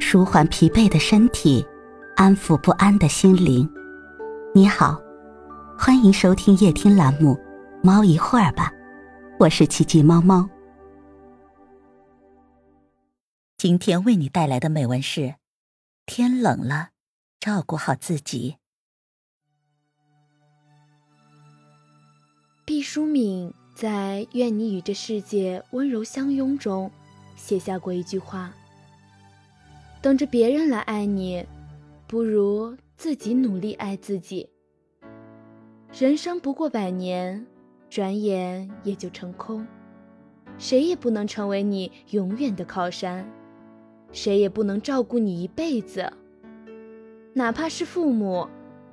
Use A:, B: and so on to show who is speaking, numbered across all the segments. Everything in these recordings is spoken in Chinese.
A: 舒缓疲惫的身体，安抚不安的心灵。你好，欢迎收听夜听栏目《猫一会儿吧》，我是奇迹猫猫。今天为你带来的美文是：天冷了，照顾好自己。
B: 毕淑敏在《愿你与这世界温柔相拥》中写下过一句话。等着别人来爱你，不如自己努力爱自己。人生不过百年，转眼也就成空。谁也不能成为你永远的靠山，谁也不能照顾你一辈子。哪怕是父母，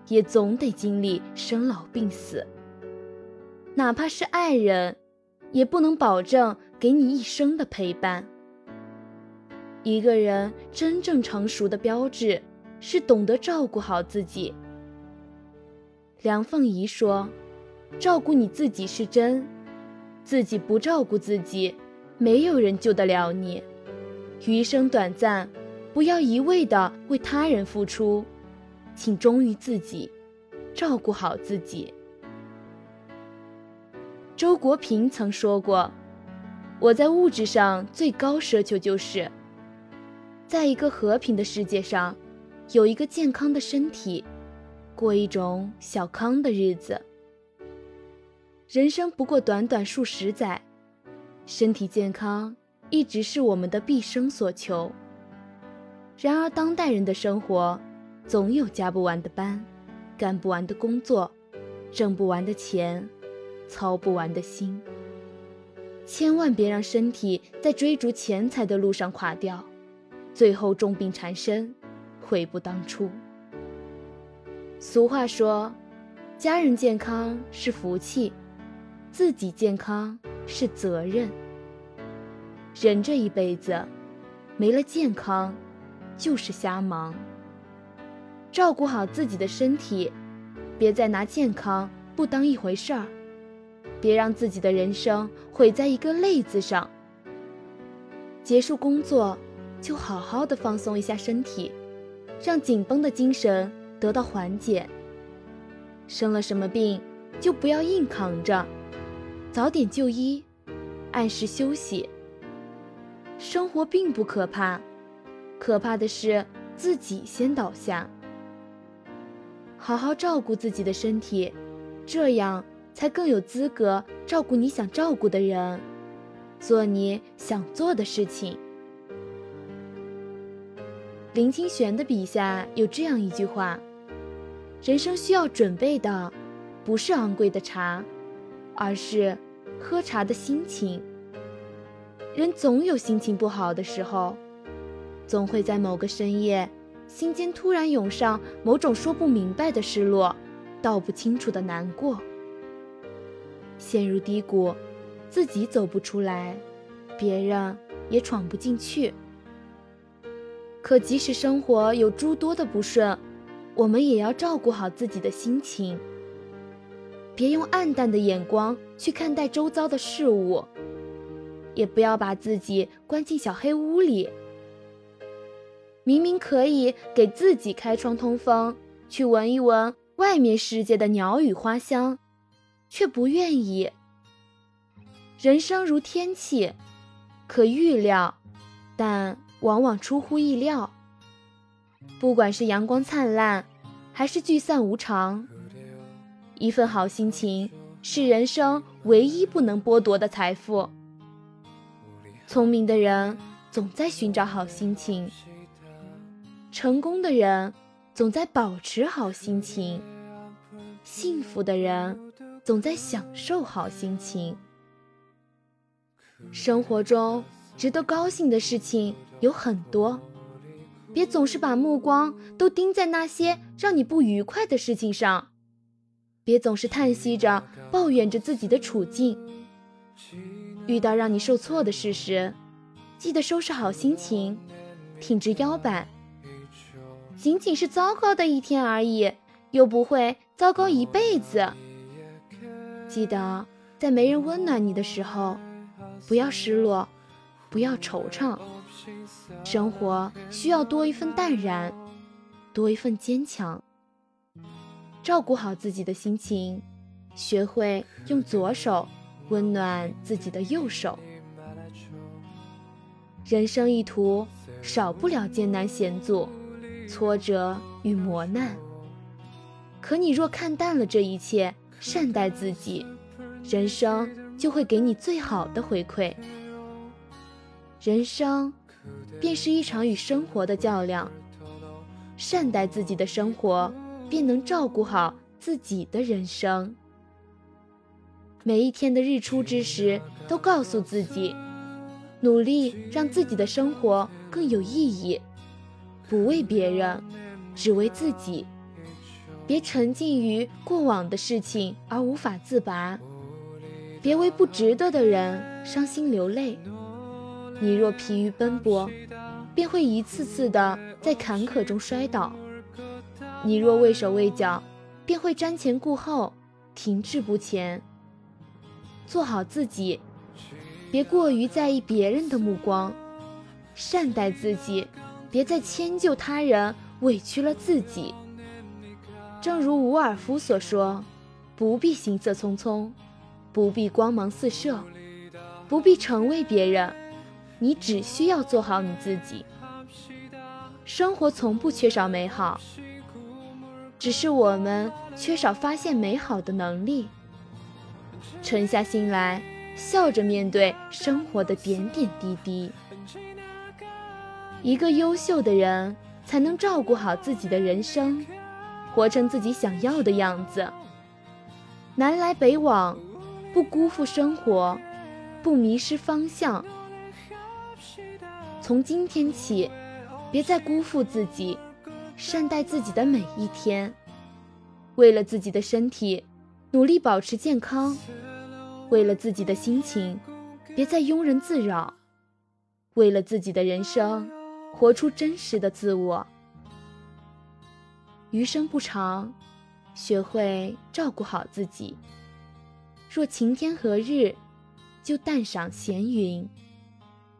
B: 也总得经历生老病死；哪怕是爱人，也不能保证给你一生的陪伴。一个人真正成熟的标志，是懂得照顾好自己。梁凤仪说：“照顾你自己是真，自己不照顾自己，没有人救得了你。余生短暂，不要一味的为他人付出，请忠于自己，照顾好自己。”周国平曾说过：“我在物质上最高奢求就是。”在一个和平的世界上，有一个健康的身体，过一种小康的日子。人生不过短短数十载，身体健康一直是我们的毕生所求。然而，当代人的生活，总有加不完的班，干不完的工作，挣不完的钱，操不完的心。千万别让身体在追逐钱财的路上垮掉。最后重病缠身，悔不当初。俗话说，家人健康是福气，自己健康是责任。人这一辈子，没了健康，就是瞎忙。照顾好自己的身体，别再拿健康不当一回事儿，别让自己的人生毁在一个累字上。结束工作。就好好的放松一下身体，让紧绷的精神得到缓解。生了什么病，就不要硬扛着，早点就医，按时休息。生活并不可怕，可怕的是自己先倒下。好好照顾自己的身体，这样才更有资格照顾你想照顾的人，做你想做的事情。林清玄的笔下有这样一句话：“人生需要准备的，不是昂贵的茶，而是喝茶的心情。人总有心情不好的时候，总会在某个深夜，心间突然涌上某种说不明白的失落，道不清楚的难过。陷入低谷，自己走不出来，别人也闯不进去。”可即使生活有诸多的不顺，我们也要照顾好自己的心情，别用暗淡的眼光去看待周遭的事物，也不要把自己关进小黑屋里。明明可以给自己开窗通风，去闻一闻外面世界的鸟语花香，却不愿意。人生如天气，可预料，但。往往出乎意料。不管是阳光灿烂，还是聚散无常，一份好心情是人生唯一不能剥夺的财富。聪明的人总在寻找好心情，成功的人总在保持好心情，幸福的人总在享受好心情。生活中值得高兴的事情。有很多，别总是把目光都盯在那些让你不愉快的事情上，别总是叹息着、抱怨着自己的处境。遇到让你受挫的事时，记得收拾好心情，挺直腰板。仅仅是糟糕的一天而已，又不会糟糕一辈子。记得在没人温暖你的时候，不要失落，不要惆怅。生活需要多一份淡然，多一份坚强。照顾好自己的心情，学会用左手温暖自己的右手。人生一途，少不了艰难险阻、挫折与磨难。可你若看淡了这一切，善待自己，人生就会给你最好的回馈。人生，便是一场与生活的较量。善待自己的生活。便能照顾好自己的人生。每一天的日出之时，都告诉自己，努力让自己的生活更有意义，不为别人，只为自己。别沉浸于过往的事情而无法自拔，别为不值得的人伤心流泪。你若疲于奔波，便会一次次的在坎坷中摔倒。你若畏手畏脚，便会瞻前顾后，停滞不前。做好自己，别过于在意别人的目光；善待自己，别再迁就他人，委屈了自己。正如伍尔夫所说：“不必行色匆匆，不必光芒四射，不必成为别人，你只需要做好你自己。”生活从不缺少美好。只是我们缺少发现美好的能力。沉下心来，笑着面对生活的点点滴滴。一个优秀的人，才能照顾好自己的人生，活成自己想要的样子。南来北往，不辜负生活，不迷失方向。从今天起，别再辜负自己。善待自己的每一天，为了自己的身体，努力保持健康；为了自己的心情，别再庸人自扰；为了自己的人生，活出真实的自我。余生不长，学会照顾好自己。若晴天何日，就淡赏闲云；